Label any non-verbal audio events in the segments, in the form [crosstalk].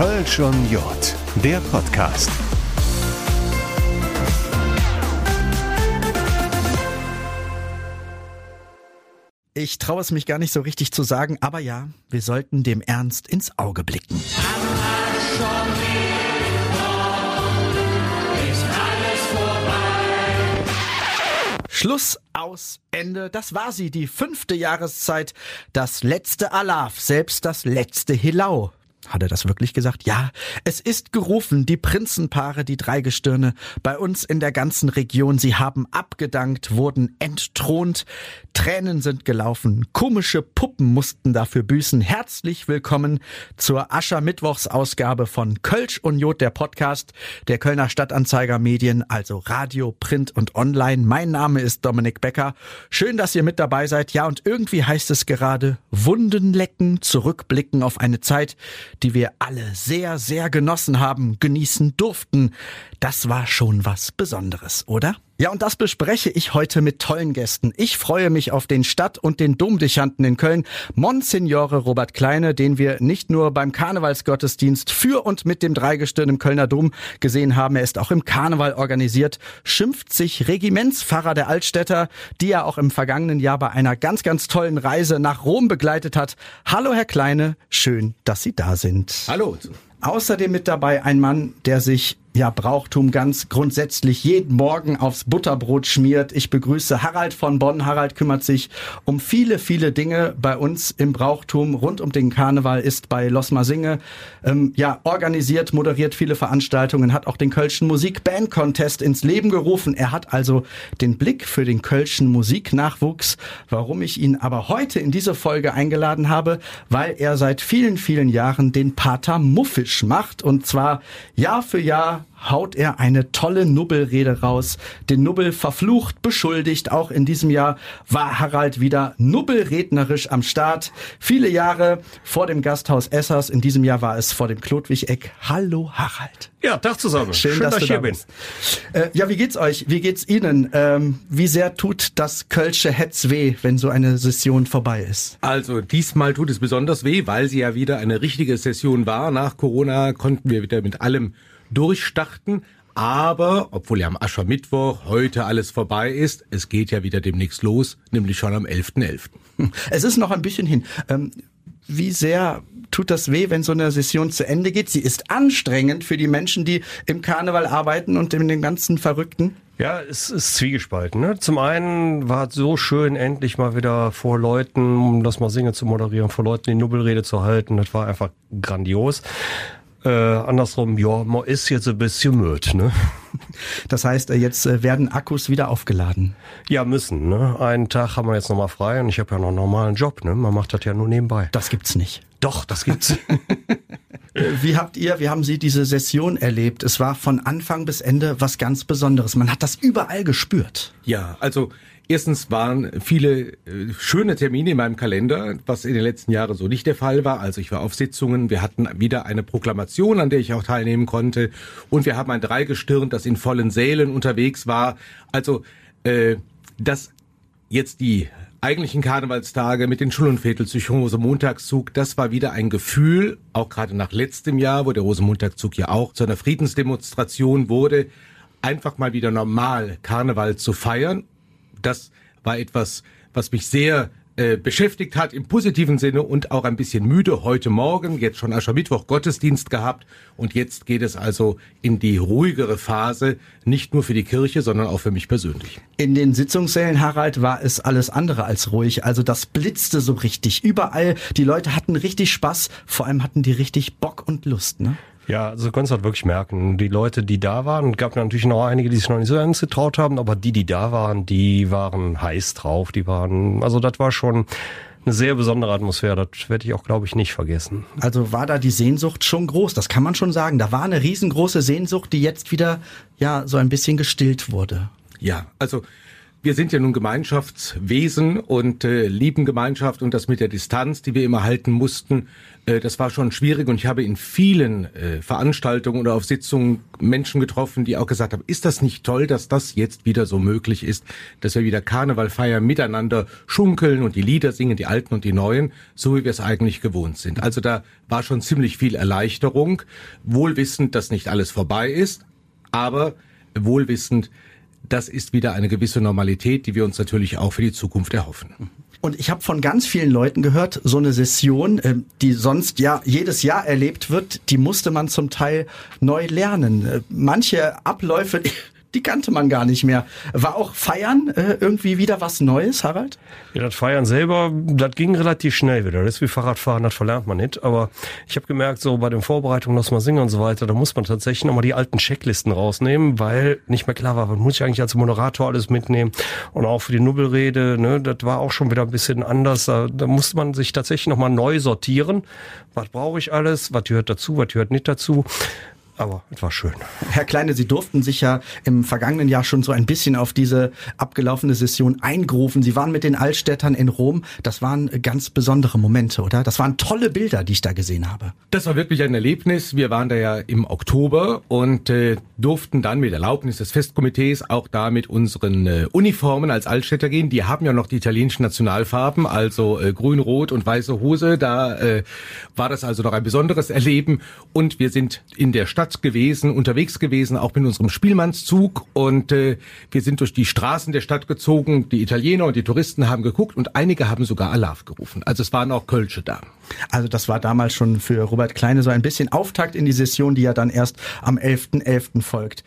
Kölsch und Jod, der Podcast. Ich traue es mich gar nicht so richtig zu sagen, aber ja, wir sollten dem Ernst ins Auge blicken. Schluss aus Ende. Das war sie, die fünfte Jahreszeit, das letzte Alaf, selbst das letzte Hilau. Hat er das wirklich gesagt? Ja, es ist gerufen, die Prinzenpaare, die Dreigestirne, bei uns in der ganzen Region, sie haben abgedankt, wurden entthront, Tränen sind gelaufen, komische Puppen mussten dafür büßen. Herzlich willkommen zur Aschermittwochsausgabe von Kölsch und Jod, der Podcast der Kölner Stadtanzeiger Medien, also Radio, Print und Online. Mein Name ist Dominik Becker. Schön, dass ihr mit dabei seid. Ja, und irgendwie heißt es gerade Wunden lecken, zurückblicken auf eine Zeit, die wir alle sehr, sehr genossen haben, genießen durften. Das war schon was Besonderes, oder? Ja, und das bespreche ich heute mit tollen Gästen. Ich freue mich auf den Stadt- und den Domdechanten in Köln, Monsignore Robert Kleine, den wir nicht nur beim Karnevalsgottesdienst für und mit dem Dreigestirn im Kölner Dom gesehen haben, er ist auch im Karneval organisiert, schimpft sich Regimentspfarrer der Altstädter, die er auch im vergangenen Jahr bei einer ganz, ganz tollen Reise nach Rom begleitet hat. Hallo, Herr Kleine, schön, dass Sie da sind. Hallo. Außerdem mit dabei ein Mann, der sich ja, Brauchtum ganz grundsätzlich jeden Morgen aufs Butterbrot schmiert. Ich begrüße Harald von Bonn. Harald kümmert sich um viele, viele Dinge bei uns im Brauchtum. Rund um den Karneval ist bei Losma Singe, ähm, ja, organisiert, moderiert viele Veranstaltungen, hat auch den Kölschen Musik-Band-Contest ins Leben gerufen. Er hat also den Blick für den Kölschen Musiknachwuchs. Warum ich ihn aber heute in diese Folge eingeladen habe, weil er seit vielen, vielen Jahren den Pater Muffisch macht und zwar Jahr für Jahr haut er eine tolle Nubbelrede raus. Den Nubbel verflucht, beschuldigt. Auch in diesem Jahr war Harald wieder nubbelrednerisch am Start. Viele Jahre vor dem Gasthaus Essers. In diesem Jahr war es vor dem Klotwig-Eck. Hallo Harald. Ja, Tag zusammen. Schön, Schön dass, dass, du hier bist. Äh, ja, wie geht's euch? Wie geht's Ihnen? Ähm, wie sehr tut das Kölsche Hetz weh, wenn so eine Session vorbei ist? Also diesmal tut es besonders weh, weil sie ja wieder eine richtige Session war. Nach Corona konnten wir wieder mit allem durchstarten. Aber, obwohl ja am Aschermittwoch heute alles vorbei ist, es geht ja wieder demnächst los, nämlich schon am 11.11. .11. Es ist noch ein bisschen hin. Ähm, wie sehr tut das weh, wenn so eine Session zu Ende geht? Sie ist anstrengend für die Menschen, die im Karneval arbeiten und in den ganzen Verrückten. Ja, es ist zwiegespalten. Ne? Zum einen war es so schön, endlich mal wieder vor Leuten, um das mal singen zu moderieren, vor Leuten die Nubbelrede zu halten. Das war einfach grandios. Äh, andersrum, ja, man ist jetzt ein bisschen müde, ne? [laughs] Das heißt, äh, jetzt äh, werden Akkus wieder aufgeladen. Ja, müssen, ne? Einen Tag haben wir jetzt nochmal frei und ich habe ja noch einen normalen Job, ne? Man macht das ja nur nebenbei. Das gibt's nicht. Doch, das gibt's. [laughs] Wie habt ihr, wie haben Sie diese Session erlebt? Es war von Anfang bis Ende was ganz Besonderes. Man hat das überall gespürt. Ja, also Erstens waren viele äh, schöne Termine in meinem Kalender, was in den letzten Jahren so nicht der Fall war. Also ich war auf Sitzungen, wir hatten wieder eine Proklamation, an der ich auch teilnehmen konnte, und wir haben ein Dreigestirn, das in vollen Sälen unterwegs war. Also äh, dass jetzt die eigentlichen Karnevalstage mit den Schul- und Viertelzug Rosenmontagszug, das war wieder ein Gefühl, auch gerade nach letztem Jahr, wo der Rosenmontagszug ja auch zu einer Friedensdemonstration wurde, einfach mal wieder normal Karneval zu feiern das war etwas, was mich sehr äh, beschäftigt hat im positiven Sinne und auch ein bisschen müde heute Morgen, jetzt schon Aschermittwoch Gottesdienst gehabt und jetzt geht es also in die ruhigere Phase, nicht nur für die Kirche, sondern auch für mich persönlich. In den Sitzungssälen, Harald, war es alles andere als ruhig, also das blitzte so richtig. Überall, die Leute hatten richtig Spaß, vor allem hatten die richtig Bock und Lust, ne? Ja, also du konntest halt wirklich merken, die Leute, die da waren, gab natürlich noch einige, die sich noch nicht so ganz getraut haben, aber die, die da waren, die waren heiß drauf, die waren, also das war schon eine sehr besondere Atmosphäre, das werde ich auch, glaube ich, nicht vergessen. Also war da die Sehnsucht schon groß, das kann man schon sagen. Da war eine riesengroße Sehnsucht, die jetzt wieder, ja, so ein bisschen gestillt wurde. Ja, also wir sind ja nun Gemeinschaftswesen und äh, lieben Gemeinschaft und das mit der Distanz, die wir immer halten mussten, äh, das war schon schwierig und ich habe in vielen äh, Veranstaltungen oder auf Sitzungen Menschen getroffen, die auch gesagt haben, ist das nicht toll, dass das jetzt wieder so möglich ist, dass wir wieder Karneval feiern, miteinander schunkeln und die Lieder singen, die alten und die neuen, so wie wir es eigentlich gewohnt sind. Also da war schon ziemlich viel Erleichterung, wohlwissend, dass nicht alles vorbei ist, aber wohlwissend, das ist wieder eine gewisse Normalität, die wir uns natürlich auch für die Zukunft erhoffen. Und ich habe von ganz vielen Leuten gehört, so eine Session, äh, die sonst ja jedes Jahr erlebt wird, die musste man zum Teil neu lernen. Äh, manche Abläufe, die kannte man gar nicht mehr. War auch Feiern äh, irgendwie wieder was Neues, Harald? Ja, das Feiern selber, das ging relativ schnell wieder. Das ist wie Fahrradfahren, das verlernt man nicht. Aber ich habe gemerkt, so bei den Vorbereitungen, dass man singen und so weiter, da muss man tatsächlich nochmal die alten Checklisten rausnehmen, weil nicht mehr klar war, was muss ich eigentlich als Moderator alles mitnehmen. Und auch für die Nubbelrede, ne, das war auch schon wieder ein bisschen anders. Da, da musste man sich tatsächlich nochmal neu sortieren. Was brauche ich alles? Was gehört dazu? Was gehört nicht dazu? Aber es war schön. Herr Kleine, Sie durften sich ja im vergangenen Jahr schon so ein bisschen auf diese abgelaufene Session eingrufen. Sie waren mit den Altstädtern in Rom. Das waren ganz besondere Momente, oder? Das waren tolle Bilder, die ich da gesehen habe. Das war wirklich ein Erlebnis. Wir waren da ja im Oktober und äh, durften dann mit Erlaubnis des Festkomitees auch da mit unseren äh, Uniformen als Altstädter gehen. Die haben ja noch die italienischen Nationalfarben, also äh, grün, rot und weiße Hose. Da äh, war das also noch ein besonderes Erleben. Und wir sind in der Stadt Stadt gewesen, unterwegs gewesen, auch mit unserem Spielmannszug und äh, wir sind durch die Straßen der Stadt gezogen. Die Italiener und die Touristen haben geguckt und einige haben sogar Alarv gerufen. Also es waren auch Kölsche da. Also das war damals schon für Robert Kleine so ein bisschen Auftakt in die Session, die ja dann erst am 11.11. .11. folgt.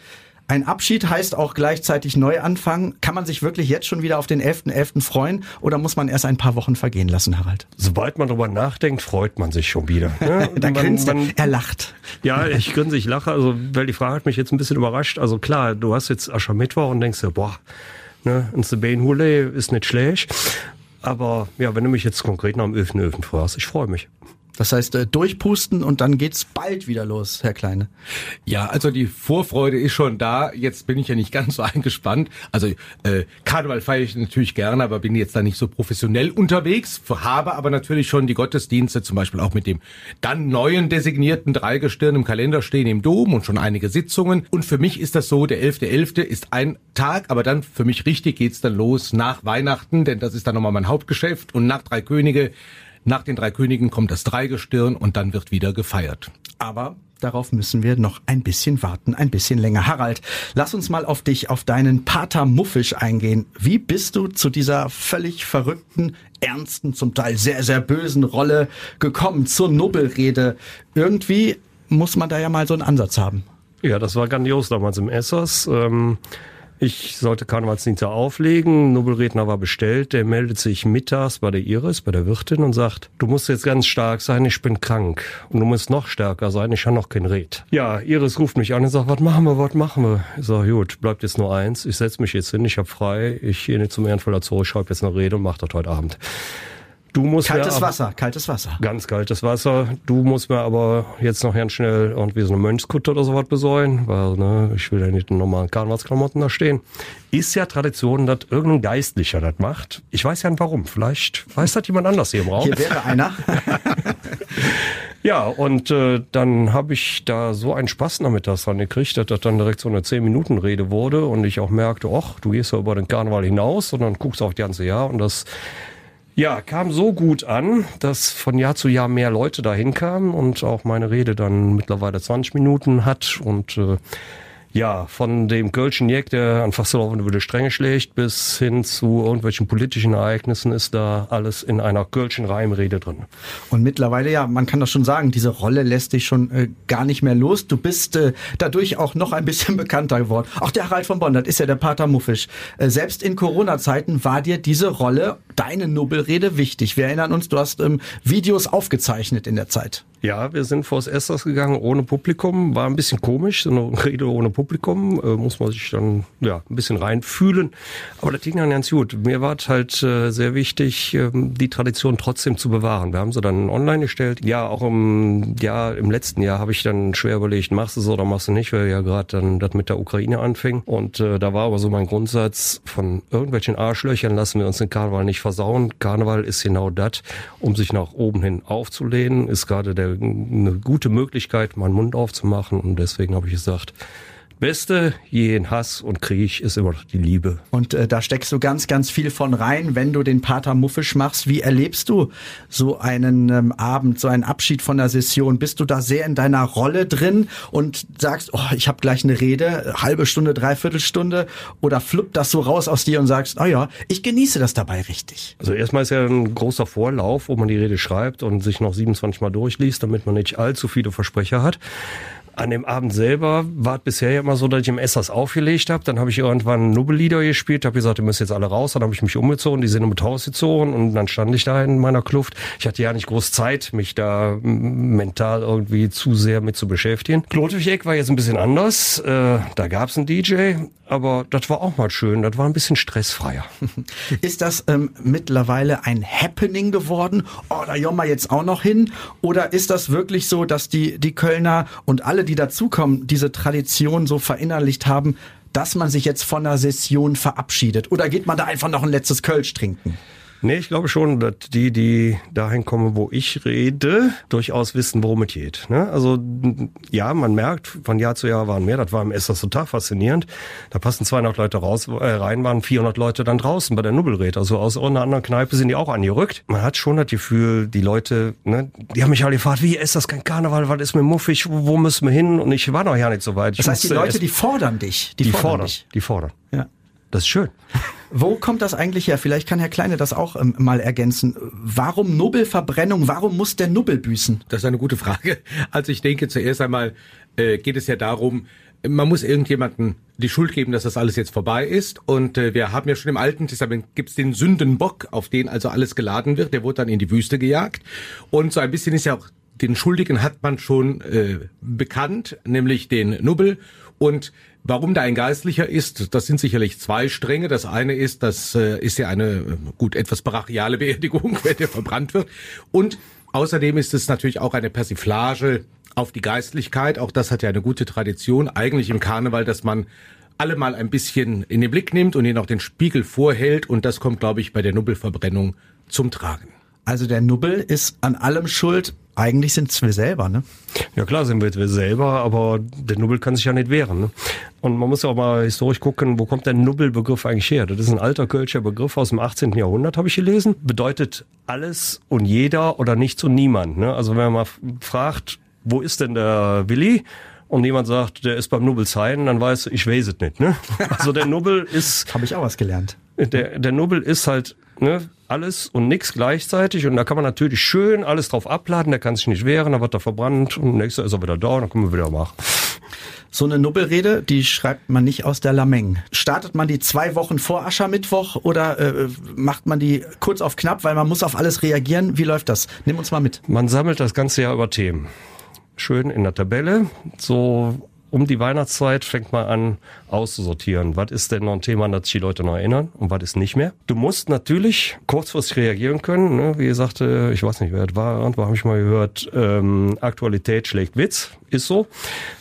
Ein Abschied heißt auch gleichzeitig Neuanfang. Kann man sich wirklich jetzt schon wieder auf den 11.11. .11. freuen oder muss man erst ein paar Wochen vergehen lassen, Harald? Sobald man darüber nachdenkt, freut man sich schon wieder. Ne? [laughs] da man, grinst man, er, lacht. Ja, ich grinse, ich lache, also weil die Frage hat mich jetzt ein bisschen überrascht. Also klar, du hast jetzt Aschermittwoch und denkst dir, boah, ne, ein Sebane ist nicht schlecht. Aber ja, wenn du mich jetzt konkret nach dem 11.11. .11. fragst, ich freue mich. Das heißt, äh, durchpusten und dann geht's bald wieder los, Herr Kleine. Ja, also die Vorfreude ist schon da. Jetzt bin ich ja nicht ganz so eingespannt. Also äh, Karneval feiere ich natürlich gerne, aber bin jetzt da nicht so professionell unterwegs. Habe aber natürlich schon die Gottesdienste, zum Beispiel auch mit dem dann neuen designierten Dreigestirn im Kalender stehen im Dom und schon einige Sitzungen. Und für mich ist das so, der 11.11. .11. ist ein Tag, aber dann für mich richtig geht's dann los nach Weihnachten, denn das ist dann nochmal mein Hauptgeschäft. Und nach Drei Könige nach den drei Königen kommt das Dreigestirn und dann wird wieder gefeiert. Aber darauf müssen wir noch ein bisschen warten, ein bisschen länger. Harald, lass uns mal auf dich, auf deinen Pater Muffisch eingehen. Wie bist du zu dieser völlig verrückten, ernsten, zum Teil sehr, sehr bösen Rolle gekommen, zur Nubbelrede? Irgendwie muss man da ja mal so einen Ansatz haben. Ja, das war grandios damals im Essers. Ähm ich sollte Karnevalsdienste auflegen. Nobelredner war bestellt. Der meldet sich mittags bei der Iris, bei der Wirtin und sagt, du musst jetzt ganz stark sein, ich bin krank. Und du musst noch stärker sein, ich habe noch kein Red. Ja, Iris ruft mich an und sagt, was machen wir, was machen wir? Ich sage, gut, bleibt jetzt nur eins. Ich setze mich jetzt hin, ich habe frei. Ich gehe nicht zum Ehrenvoller Zoo, ich schreibe jetzt eine Rede und mache das heute Abend. Du musst kaltes mir Wasser, kaltes Wasser. Ganz kaltes Wasser. Du musst mir aber jetzt noch ganz schnell irgendwie so eine Mönchskutte oder sowas besorgen, weil ne, ich will ja nicht in normalen Karnevalsklamotten da stehen. Ist ja Tradition, dass irgendein Geistlicher das macht. Ich weiß ja nicht warum. Vielleicht weiß das jemand anders hier im Raum. Hier wäre einer. [laughs] ja, und äh, dann habe ich da so einen Spaß nachmittags dran gekriegt, dass das dann direkt so eine 10-Minuten-Rede wurde und ich auch merkte, ach, du gehst ja über den Karneval hinaus und dann guckst du auch das ganze Jahr und das ja, kam so gut an, dass von Jahr zu Jahr mehr Leute dahin kamen und auch meine Rede dann mittlerweile 20 Minuten hat und äh, ja, von dem Kölschen Jeck, der an Fasselhofen über die Stränge schlägt, bis hin zu irgendwelchen politischen Ereignissen ist da alles in einer Kölschen Reimrede drin. Und mittlerweile, ja, man kann das schon sagen, diese Rolle lässt dich schon äh, gar nicht mehr los. Du bist äh, dadurch auch noch ein bisschen [laughs] bekannter geworden. Auch der Harald von das ist ja der Pater Muffisch. Äh, selbst in Corona-Zeiten war dir diese Rolle, deine Nobelrede, wichtig. Wir erinnern uns, du hast ähm, Videos aufgezeichnet in der Zeit. Ja, wir sind vors Esters gegangen ohne Publikum. War ein bisschen komisch, so eine Rede ohne Publikum. Äh, muss man sich dann ja ein bisschen reinfühlen. Aber das ging dann ganz gut. Mir war es halt äh, sehr wichtig, äh, die Tradition trotzdem zu bewahren. Wir haben sie dann online gestellt. Ja, auch im Jahr, im letzten Jahr habe ich dann schwer überlegt, machst du es oder machst du nicht, weil ja gerade dann das mit der Ukraine anfing. Und äh, da war aber so mein Grundsatz, von irgendwelchen Arschlöchern lassen wir uns den Karneval nicht versauen. Karneval ist genau das, um sich nach oben hin aufzulehnen, ist gerade der eine gute Möglichkeit, meinen Mund aufzumachen. Und deswegen habe ich gesagt, Beste jeden Hass und Krieg ist immer die Liebe. Und äh, da steckst du ganz, ganz viel von rein, wenn du den Pater Muffisch machst. Wie erlebst du so einen ähm, Abend, so einen Abschied von der Session? Bist du da sehr in deiner Rolle drin und sagst, oh, ich habe gleich eine Rede, halbe Stunde, dreiviertel Stunde? Oder fluppt das so raus aus dir und sagst, oh ja, ich genieße das dabei richtig? Also erstmal ist ja ein großer Vorlauf, wo man die Rede schreibt und sich noch 27 Mal durchliest, damit man nicht allzu viele Versprecher hat. An dem Abend selber war es bisher ja immer so, dass ich im Essers aufgelegt habe. Dann habe ich irgendwann Nubbellieder gespielt, habe gesagt, ihr müsst jetzt alle raus. Dann habe ich mich umgezogen, die sind mit Haus gezogen und dann stand ich da in meiner Kluft. Ich hatte ja nicht groß Zeit, mich da mental irgendwie zu sehr mit zu beschäftigen. Klotwig war jetzt ein bisschen anders. Äh, da gab's einen DJ, aber das war auch mal schön. Das war ein bisschen stressfreier. [laughs] Ist das ähm, mittlerweile ein Happening geworden? Oh, da jommen wir jetzt auch noch hin? Oder ist das wirklich so, dass die, die Kölner und alle die dazukommen, diese Tradition so verinnerlicht haben, dass man sich jetzt von der Session verabschiedet? Oder geht man da einfach noch ein letztes Kölsch trinken? Nee, ich glaube schon, dass die, die dahin kommen, wo ich rede, durchaus wissen, worum es geht. Ne? Also ja, man merkt, von Jahr zu Jahr waren mehr. Das war im Essers total faszinierend. Da passen 200 Leute raus, äh, rein, waren 400 Leute dann draußen bei der Nubbelred. Also aus einer anderen Kneipe sind die auch angerückt. Man hat schon das Gefühl, die Leute, ne, die haben mich alle gefragt, wie ist das kein Karneval, was ist mir muffig, wo müssen wir hin? Und ich war noch ja nicht so weit. Ich das heißt, die Leute, die fordern dich. Die, die fordern, fordern dich. Die fordern. Ja. Das ist schön. [laughs] Wo kommt das eigentlich her? Vielleicht kann Herr Kleine das auch ähm, mal ergänzen. Warum Nubbelverbrennung? Warum muss der Nubbel büßen? Das ist eine gute Frage. Also ich denke, zuerst einmal äh, geht es ja darum, man muss irgendjemanden die Schuld geben, dass das alles jetzt vorbei ist. Und äh, wir haben ja schon im Alten Testament gibt's den Sündenbock, auf den also alles geladen wird. Der wurde dann in die Wüste gejagt. Und so ein bisschen ist ja auch den Schuldigen hat man schon äh, bekannt, nämlich den Nubbel. Und Warum da ein Geistlicher ist, das sind sicherlich zwei Stränge. Das eine ist, das äh, ist ja eine, äh, gut, etwas brachiale Beerdigung, [laughs] wenn der verbrannt wird. Und außerdem ist es natürlich auch eine Persiflage auf die Geistlichkeit. Auch das hat ja eine gute Tradition, eigentlich im Karneval, dass man alle mal ein bisschen in den Blick nimmt und ihnen auch den Spiegel vorhält. Und das kommt, glaube ich, bei der Nubbelverbrennung zum Tragen. Also der Nubbel ist an allem schuld. Eigentlich sind es wir selber, ne? Ja klar sind wir, wir selber, aber der Nubbel kann sich ja nicht wehren. Ne? Und man muss ja auch mal historisch gucken, wo kommt der Nubbelbegriff eigentlich her? Das ist ein alter kölscher Begriff aus dem 18. Jahrhundert, habe ich gelesen. Bedeutet alles und jeder oder nichts und niemand. Ne? Also wenn man mal fragt, wo ist denn der Willi? und jemand sagt, der ist beim Nubbelzeien, dann weiß ich weiß es nicht. Ne? [laughs] Also der Nubbel ist. Habe ich auch was gelernt. Der, der Nubbel ist halt ne, alles und nichts gleichzeitig und da kann man natürlich schön alles drauf abladen, der kann sich nicht wehren, dann wird er verbrannt und nächster ist er wieder da und dann können wir wieder machen. So eine Nubbelrede, die schreibt man nicht aus der Lameng. Startet man die zwei Wochen vor Aschermittwoch oder äh, macht man die kurz auf knapp, weil man muss auf alles reagieren? Wie läuft das? Nimm uns mal mit. Man sammelt das ganze Jahr über Themen. Schön in der Tabelle, so um die Weihnachtszeit fängt man an auszusortieren. Was ist denn noch ein Thema, an das die Leute noch erinnern und was ist nicht mehr? Du musst natürlich kurzfristig reagieren können. Ne? Wie gesagt, ich weiß nicht, wer das war. Irgendwo habe ich mal gehört, ähm, Aktualität schlägt Witz ist so.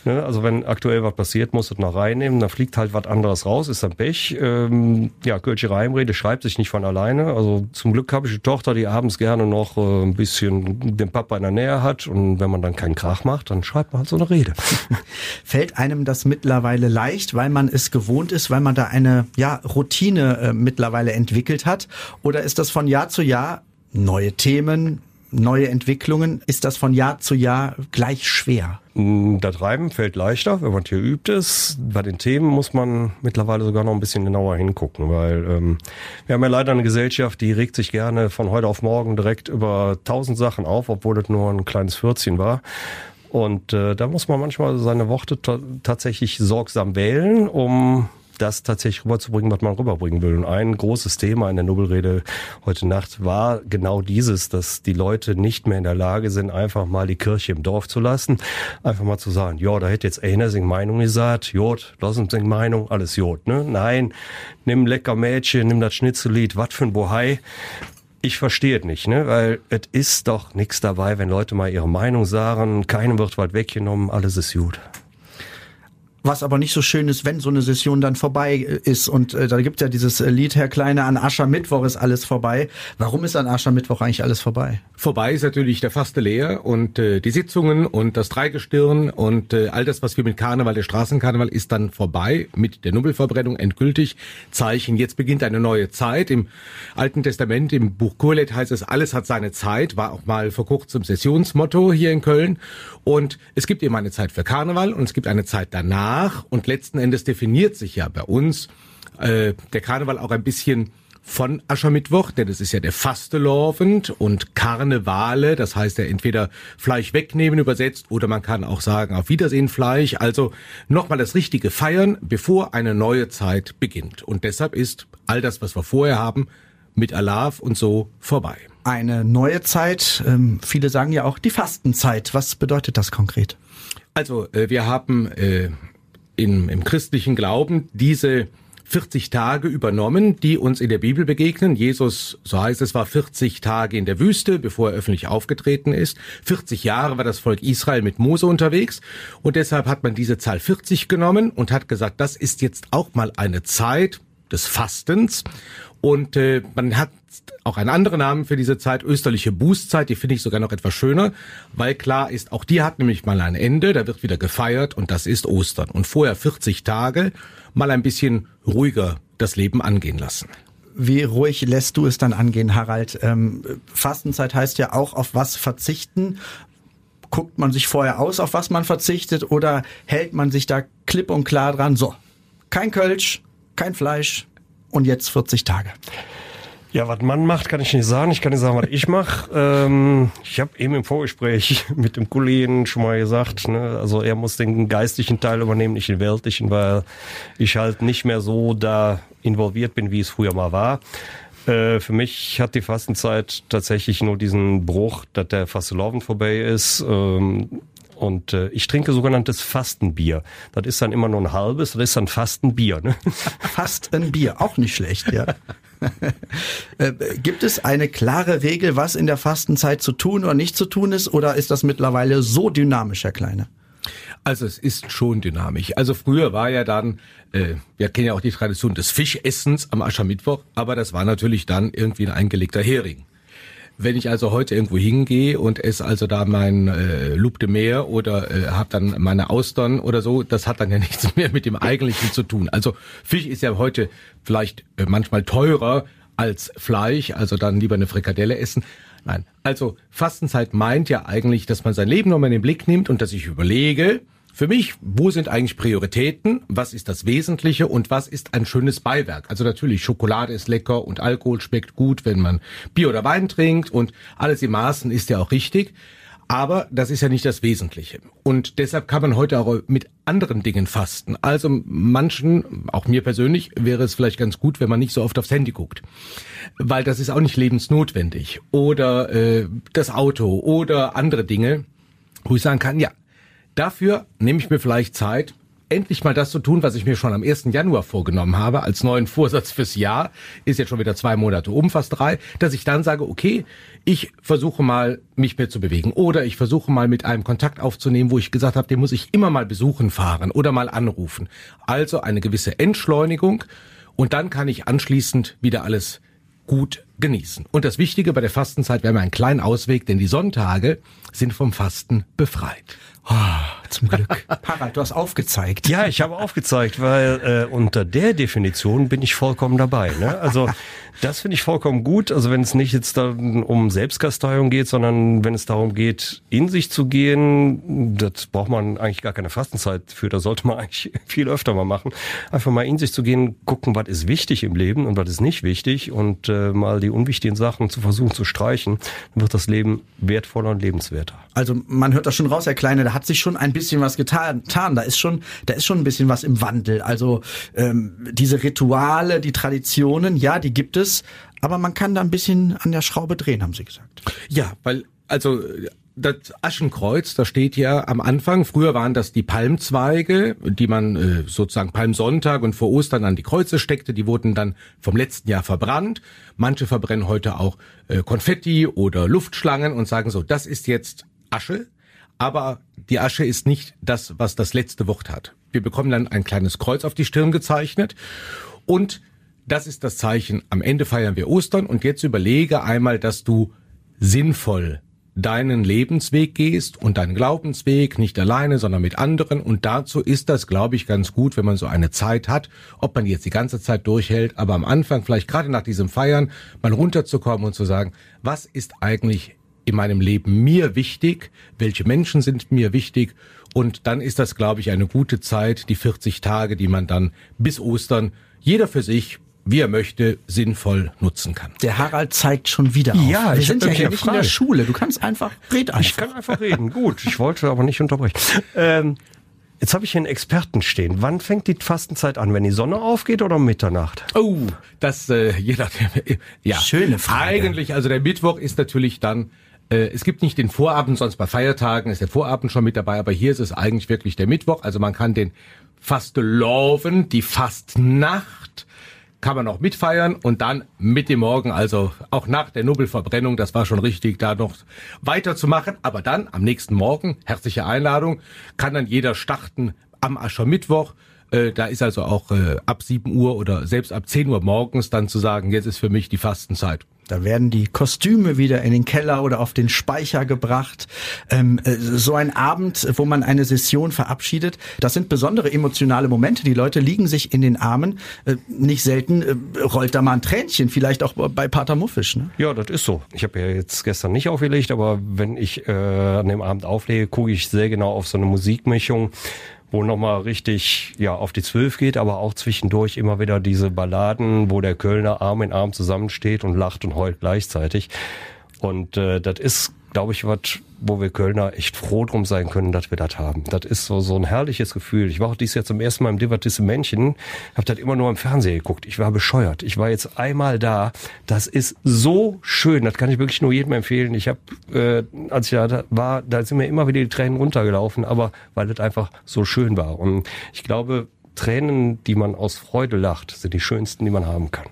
Ne? Also wenn aktuell was passiert, muss es noch reinnehmen, dann fliegt halt was anderes raus, ist dann Pech. Ähm, ja, Kölsche Reimrede schreibt sich nicht von alleine. Also zum Glück habe ich eine Tochter, die abends gerne noch äh, ein bisschen den Papa in der Nähe hat und wenn man dann keinen Krach macht, dann schreibt man halt so eine Rede. [laughs] Fällt einem das mittlerweile leicht, weil man es gewohnt ist, weil man da eine ja, Routine äh, mittlerweile entwickelt hat? Oder ist das von Jahr zu Jahr neue Themen, neue Entwicklungen? Ist das von Jahr zu Jahr gleich schwer? Mm, das Reiben fällt leichter, wenn man geübt ist. Bei den Themen muss man mittlerweile sogar noch ein bisschen genauer hingucken, weil ähm, wir haben ja leider eine Gesellschaft, die regt sich gerne von heute auf morgen direkt über tausend Sachen auf, obwohl das nur ein kleines Vierzehn war. Und äh, da muss man manchmal seine Worte tatsächlich sorgsam wählen, um das tatsächlich rüberzubringen, was man rüberbringen will. Und ein großes Thema in der Nobelrede heute Nacht war genau dieses, dass die Leute nicht mehr in der Lage sind, einfach mal die Kirche im Dorf zu lassen, einfach mal zu sagen, ja, da hätte jetzt einer seine Meinung gesagt, Jod, lass uns seine Meinung, alles Jod, ne? Nein, nimm lecker Mädchen, nimm das Schnitzellied, was für ein Bohai ich verstehe es nicht, ne? weil es ist doch nichts dabei, wenn Leute mal ihre Meinung sagen, keinem wird was weggenommen, alles ist gut. Was aber nicht so schön ist, wenn so eine Session dann vorbei äh, ist. Und äh, da gibt ja dieses äh, Lied, Herr Kleine, an Aschermittwoch ist alles vorbei. Warum ist an Aschermittwoch eigentlich alles vorbei? Vorbei ist natürlich der Faste leer und äh, die Sitzungen und das Dreigestirn und äh, all das, was wir mit Karneval, der Straßenkarneval, ist dann vorbei mit der Nubbelverbrennung endgültig. Zeichen, jetzt beginnt eine neue Zeit. Im Alten Testament, im Buch Kurlet heißt es, alles hat seine Zeit, war auch mal vor kurzem Sessionsmotto hier in Köln. Und es gibt eben eine Zeit für Karneval und es gibt eine Zeit danach. Und letzten Endes definiert sich ja bei uns äh, der Karneval auch ein bisschen von Aschermittwoch, denn es ist ja der Fastelovend und Karnevale, das heißt ja entweder Fleisch wegnehmen übersetzt oder man kann auch sagen auf Wiedersehen Fleisch, also nochmal das richtige feiern, bevor eine neue Zeit beginnt. Und deshalb ist all das, was wir vorher haben, mit Alav und so vorbei. Eine neue Zeit, ähm, viele sagen ja auch die Fastenzeit. Was bedeutet das konkret? Also äh, wir haben äh, in, im christlichen Glauben diese 40 Tage übernommen, die uns in der Bibel begegnen. Jesus, so heißt es, war 40 Tage in der Wüste, bevor er öffentlich aufgetreten ist. 40 Jahre war das Volk Israel mit Mose unterwegs und deshalb hat man diese Zahl 40 genommen und hat gesagt, das ist jetzt auch mal eine Zeit des Fastens und äh, man hat auch einen anderen Namen für diese Zeit, österliche Bußzeit, die finde ich sogar noch etwas schöner, weil klar ist, auch die hat nämlich mal ein Ende, da wird wieder gefeiert und das ist Ostern. Und vorher 40 Tage mal ein bisschen ruhiger das Leben angehen lassen. Wie ruhig lässt du es dann angehen, Harald? Ähm, Fastenzeit heißt ja auch auf was verzichten. Guckt man sich vorher aus, auf was man verzichtet, oder hält man sich da klipp und klar dran? So, kein Kölsch, kein Fleisch, und jetzt 40 Tage. Ja, was man macht, kann ich nicht sagen. Ich kann nicht sagen, was ich mache. [laughs] Ähm, ich habe eben im Vorgespräch [laughs] mit dem Kollegen schon mal gesagt, ne, also er muss den geistlichen Teil übernehmen, nicht den weltlichen, weil ich halt nicht mehr so da involviert bin, wie es früher mal war. Äh, für mich hat die Fastenzeit tatsächlich nur diesen Bruch, dass der Fastelovend vorbei ist. Ähm, und äh, ich trinke sogenanntes Fastenbier. Das ist dann immer nur ein halbes, das ist dann Fastenbier. Ne? [laughs] Fastenbier, auch nicht schlecht, ja. [laughs] äh, gibt es eine klare Regel, was in der Fastenzeit zu tun oder nicht zu tun ist, oder ist das mittlerweile so dynamisch, Herr Kleine? Also es ist schon dynamisch. Also früher war ja dann, äh, wir kennen ja auch die Tradition des Fischessens am Aschermittwoch, aber das war natürlich dann irgendwie ein eingelegter Hering. Wenn ich also heute irgendwo hingehe und esse also da mein äh, Loup de Meer oder äh, habe dann meine Austern oder so, das hat dann ja [laughs] nichts mehr mit dem Eigentlichen zu tun. Also Fisch ist ja heute vielleicht äh, manchmal teurer als Fleisch, also dann lieber eine Frikadelle essen. Nein, also Fastenzeit meint ja eigentlich, dass man sein Leben nochmal in den Blick nimmt und dass ich überlege, für mich, wo sind eigentlich Prioritäten? Was ist das Wesentliche und was ist ein schönes Beiwerk? Also natürlich, Schokolade ist lecker und Alkohol schmeckt gut, wenn man Bier oder Wein trinkt und alles im Maßen ist ja auch richtig. Aber das ist ja nicht das Wesentliche. Und deshalb kann man heute auch mit anderen Dingen fasten. Also manchen, auch mir persönlich, wäre es vielleicht ganz gut, wenn man nicht so oft aufs Handy guckt. Weil das ist auch nicht lebensnotwendig. Oder äh, das Auto oder andere Dinge, wo ich sagen kann, ja, Dafür nehme ich mir vielleicht Zeit, endlich mal das zu tun, was ich mir schon am 1. Januar vorgenommen habe, als neuen Vorsatz fürs Jahr, ist jetzt schon wieder zwei Monate um, fast drei, dass ich dann sage, okay, ich versuche mal, mich mehr zu bewegen oder ich versuche mal mit einem Kontakt aufzunehmen, wo ich gesagt habe, den muss ich immer mal besuchen fahren oder mal anrufen. Also eine gewisse Entschleunigung und dann kann ich anschließend wieder alles gut genießen. Und das Wichtige bei der Fastenzeit, wir haben einen kleinen Ausweg, denn die Sonntage sind vom Fasten befreit. Oh, zum Glück. [laughs] Harald, du hast aufgezeigt. Ja, ich habe aufgezeigt, weil äh, unter der Definition bin ich vollkommen dabei. Ne? Also das finde ich vollkommen gut. Also wenn es nicht jetzt dann um Selbstkasteiung geht, sondern wenn es darum geht, in sich zu gehen, das braucht man eigentlich gar keine Fastenzeit für. Da sollte man eigentlich [laughs] viel öfter mal machen. Einfach mal in sich zu gehen, gucken, was ist wichtig im Leben und was ist nicht wichtig und äh, mal die unwichtigen Sachen zu versuchen zu streichen, dann wird das Leben wertvoller und lebenswerter. Also man hört das schon raus, Herr Kleine, da hat sich schon ein bisschen bisschen was getan. Da ist schon, da ist schon ein bisschen was im Wandel. Also ähm, diese Rituale, die Traditionen, ja, die gibt es, aber man kann da ein bisschen an der Schraube drehen, haben Sie gesagt. Ja, weil also das Aschenkreuz, da steht ja am Anfang, früher waren das die Palmzweige, die man äh, sozusagen Palmsonntag und vor Ostern an die Kreuze steckte, die wurden dann vom letzten Jahr verbrannt. Manche verbrennen heute auch äh, Konfetti oder Luftschlangen und sagen so, das ist jetzt Asche, aber die Asche ist nicht das, was das letzte Wort hat. Wir bekommen dann ein kleines Kreuz auf die Stirn gezeichnet und das ist das Zeichen. Am Ende feiern wir Ostern und jetzt überlege einmal, dass du sinnvoll deinen Lebensweg gehst und deinen Glaubensweg nicht alleine, sondern mit anderen. Und dazu ist das, glaube ich, ganz gut, wenn man so eine Zeit hat, ob man jetzt die ganze Zeit durchhält, aber am Anfang vielleicht gerade nach diesem Feiern mal runterzukommen und zu sagen, was ist eigentlich in meinem Leben mir wichtig, welche Menschen sind mir wichtig und dann ist das, glaube ich, eine gute Zeit, die 40 Tage, die man dann bis Ostern jeder für sich wie er möchte, sinnvoll nutzen kann. Der Harald zeigt schon wieder auf. Ja, wir ich sind ja hier ja nicht in der. Schule. Du kannst einfach, red einfach. Ich kann einfach reden. Gut, ich wollte aber nicht unterbrechen. Ähm, jetzt habe ich hier einen Experten stehen. Wann fängt die Fastenzeit an? Wenn die Sonne aufgeht oder um Mitternacht? Oh, das äh, je nachdem. Ja, Schöne Frage. Eigentlich, also der Mittwoch ist natürlich dann. Äh, es gibt nicht den Vorabend, sonst bei Feiertagen ist der Vorabend schon mit dabei, aber hier ist es eigentlich wirklich der Mittwoch. Also man kann den Fasteloven, die Fastnacht, kann man auch mitfeiern und dann mit dem Morgen, also auch nach der Nubbelverbrennung, das war schon richtig, da noch weiterzumachen. Aber dann am nächsten Morgen, herzliche Einladung, kann dann jeder starten am Aschermittwoch. Äh, Da ist also auch äh, ab 7 Uhr oder selbst ab 10 Uhr morgens dann zu sagen, jetzt ist für mich die Fastenzeit. Da werden die Kostüme wieder in den Keller oder auf den Speicher gebracht. Ähm, äh, so ein Abend, wo man eine Session verabschiedet, das sind besondere emotionale Momente. Die Leute liegen sich in den Armen. Äh, nicht selten äh, rollt da mal ein Tränchen, vielleicht auch bei Pater Muffisch. Ne? Ja, das ist so. Ich habe ja jetzt gestern nicht aufgelegt, aber wenn ich äh, an dem Abend auflege, gucke ich sehr genau auf so eine Musikmischung, wo nochmal richtig ja auf die Zwölf geht, aber auch zwischendurch immer wieder diese Balladen, wo der Kölner Arm in Arm zusammensteht und lacht und heult gleichzeitig. Und äh, das ist, glaube ich, was, wo wir Kölner echt froh drum sein können, dass wir das haben. Das ist so so ein herrliches Gefühl. Ich war auch dieses Jahr zum ersten Mal im Divertisse Männchen, habe das immer nur im Fernsehen geguckt. Ich war bescheuert. Ich war jetzt einmal da. Das ist so schön. Das kann ich wirklich nur jedem empfehlen. Ich habe, äh, als ich da war, da sind mir immer wieder die Tränen runtergelaufen, aber weil das einfach so schön war. Und ich glaube, Tränen, die man aus Freude lacht, sind die schönsten, die man haben kann.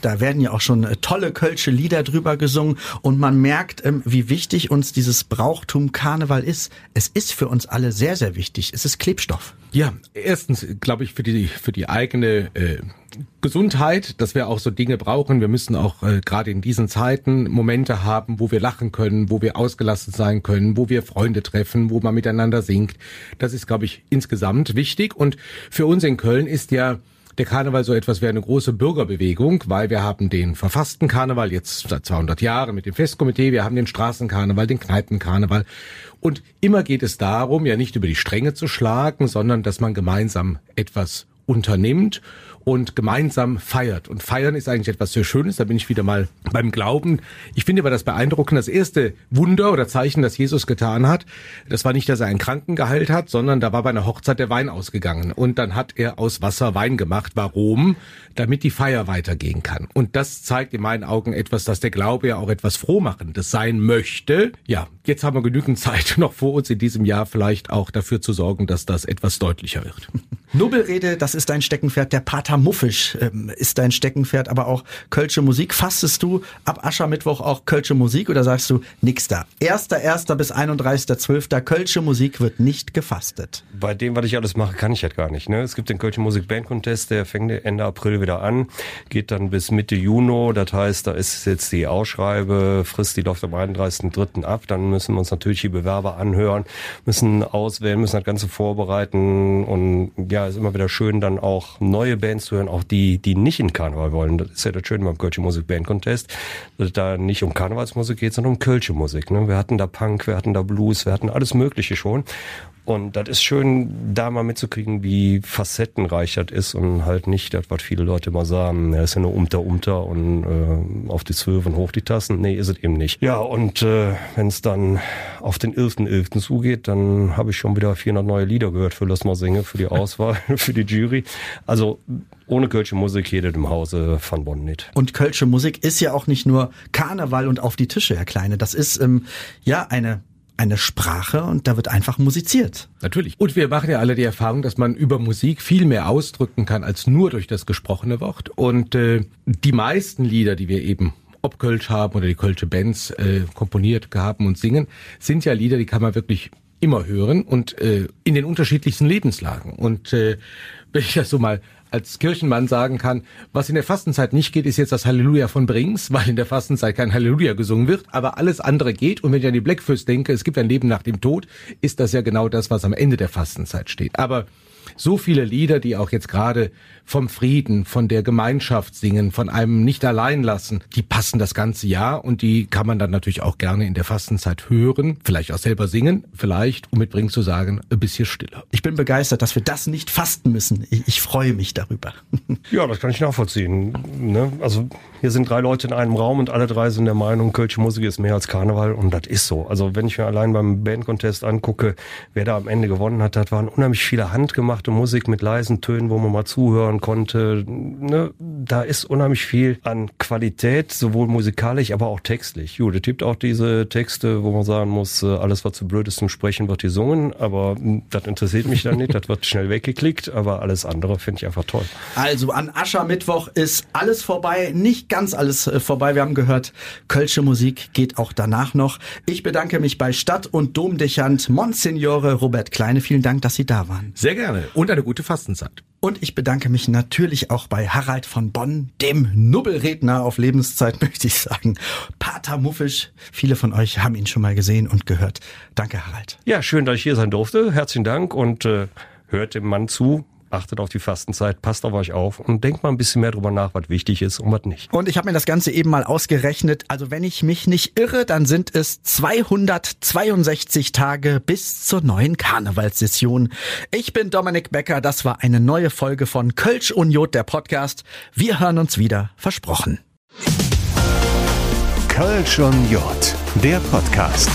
Da werden ja auch schon äh, tolle kölsche Lieder drüber gesungen und man merkt, ähm, wie wichtig uns dieses Brauchtum Karneval ist. Es ist für uns alle sehr, sehr wichtig. Es ist Klebstoff. Ja, erstens glaube ich für die für die eigene äh, Gesundheit, dass wir auch so Dinge brauchen. Wir müssen auch äh, gerade in diesen Zeiten Momente haben, wo wir lachen können, wo wir ausgelassen sein können, wo wir Freunde treffen, wo man miteinander singt. Das ist, glaube ich, insgesamt wichtig. Und für uns in Köln ist ja der Karneval so etwas wie eine große Bürgerbewegung, weil wir haben den verfassten Karneval jetzt seit 200 Jahren mit dem Festkomitee, wir haben den Straßenkarneval, den Kneipenkarneval. Und immer geht es darum, ja nicht über die Stränge zu schlagen, sondern dass man gemeinsam etwas unternimmt und gemeinsam feiert. Und feiern ist eigentlich etwas sehr Schönes, da bin ich wieder mal beim Glauben. Ich finde aber das beeindruckend, das erste Wunder oder Zeichen, das Jesus getan hat, das war nicht, dass er einen Kranken geheilt hat, sondern da war bei einer Hochzeit der Wein ausgegangen. Und dann hat er aus Wasser Wein gemacht. Warum? Damit die Feier weitergehen kann. Und das zeigt in meinen Augen etwas, dass der Glaube ja auch etwas Frohmachendes sein möchte. Ja, jetzt haben wir genügend Zeit [laughs] noch vor uns in diesem Jahr vielleicht auch dafür zu sorgen, dass das etwas deutlicher wird. Nubbelrede, das ist dein Steckenpferd. Der Pater Muffisch ähm, ist dein Steckenpferd, aber auch Kölsche Musik. Fastest du ab Aschermittwoch auch Kölsche Musik oder sagst du nix da? 1.1. bis 31.12. Kölsche Musik wird nicht gefastet. Bei dem, was ich alles mache, kann ich halt gar nicht. Ne? Es gibt den Kölschen Musik Band Contest, der fängt Ende April wieder an, geht dann bis Mitte Juni. Das heißt, da ist jetzt die Ausschreibe, Frist, die läuft am 31.3. ab. Dann müssen wir uns natürlich die Bewerber anhören, müssen auswählen, müssen das Ganze vorbereiten. Und ja, ist immer wieder schön, dann auch neue Bands zu hören, auch die, die nicht in Karneval wollen. Das ist ja das Schöne beim Kölschen Musik Band Contest, dass es da nicht um Karnevalsmusik geht, sondern um Kölsche Musik. Ne? Wir hatten da Punk, wir hatten da Blues, wir hatten alles Mögliche schon. Und das ist schön, da mal mitzukriegen, wie facettenreich das ist und halt nicht das, was viele Leute immer sagen, er ist ja nur unter, unter und äh, auf die Zwölf und hoch die Tassen. Nee, ist es eben nicht. Ja, und äh, wenn es dann auf den 11.11. .11. zugeht, dann habe ich schon wieder 400 neue Lieder gehört für Lass mal singe, für die [laughs] Auswahl, für die Jury. Also ohne Kölsche Musik jedet im Hause von Bonn nicht. Und Kölsche Musik ist ja auch nicht nur Karneval und auf die Tische, Herr Kleine. Das ist ähm, ja eine eine Sprache und da wird einfach musiziert. Natürlich. Und wir machen ja alle die Erfahrung, dass man über Musik viel mehr ausdrücken kann als nur durch das gesprochene Wort. Und äh, die meisten Lieder, die wir eben ob Kölsch haben oder die Kölsche Bands äh, komponiert haben und singen, sind ja Lieder, die kann man wirklich immer hören und äh, in den unterschiedlichsten Lebenslagen. Und äh, wenn ich das so mal als Kirchenmann sagen kann, was in der Fastenzeit nicht geht, ist jetzt das Halleluja von Brings, weil in der Fastenzeit kein Halleluja gesungen wird, aber alles andere geht. Und wenn ich an die Blackfist denke, es gibt ein Leben nach dem Tod, ist das ja genau das, was am Ende der Fastenzeit steht. Aber so viele Lieder, die auch jetzt gerade vom Frieden, von der Gemeinschaft singen, von einem nicht allein lassen, die passen das ganze Jahr und die kann man dann natürlich auch gerne in der Fastenzeit hören, vielleicht auch selber singen, vielleicht, um mit Bring zu sagen, ein bisschen stiller. Ich bin begeistert, dass wir das nicht fasten müssen. Ich, ich freue mich darüber. [laughs] Ja, das kann ich nachvollziehen. Ne? Also hier sind drei Leute in einem Raum und alle drei sind der Meinung, Kölsche Musik ist mehr als Karneval und das ist so. Also wenn ich mir allein beim Bandcontest angucke, wer da am Ende gewonnen hat, das waren unheimlich viele handgemachte Musik mit leisen Tönen, wo man mal zuhören konnte. Ne? Da ist unheimlich viel an Qualität, sowohl musikalisch, aber auch textlich. Es gibt auch diese Texte, wo man sagen muss, äh, alles, was zu blöd ist zum Sprechen, wird gesungen, aber hm, das interessiert mich dann nicht, das wird schnell weggeklickt, aber alles andere finde ich einfach toll. Also an Aschermittwoch ist alles vorbei, nicht ganz alles äh, vorbei. Wir haben gehört, Kölsche Musik geht auch danach noch. Ich bedanke mich bei Stadt- und Domdechant Monsignore Robert Kleine. Vielen Dank, dass Sie da waren. Sehr gerne und eine gute Fastenzeit. Und ich bedanke mich natürlich auch bei Harald von Bonn, dem Nubbelredner auf Lebenszeit, [laughs] möchte ich sagen. Pater Muffisch, viele von euch haben ihn schon mal gesehen und gehört. Danke, Harald. Ja, schön, dass ich hier sein durfte. Herzlichen Dank und äh, hört dem Mann zu, achtet auf die Fastenzeit, passt auf euch auf und denkt mal ein bisschen mehr drüber nach, was wichtig ist und was nicht. Und ich habe mir das Ganze eben mal ausgerechnet. Also wenn ich mich nicht irre, dann sind es 262 Tage bis zur neuen Karnevalssession. Ich bin Dominik Becker. Das war eine neue Folge von Kölsch und Jod, der Podcast. Wir hören uns wieder, versprochen. Kölsch und Jod, der Podcast.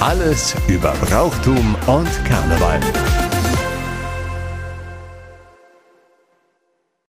Alles über Brauchtum und Karneval.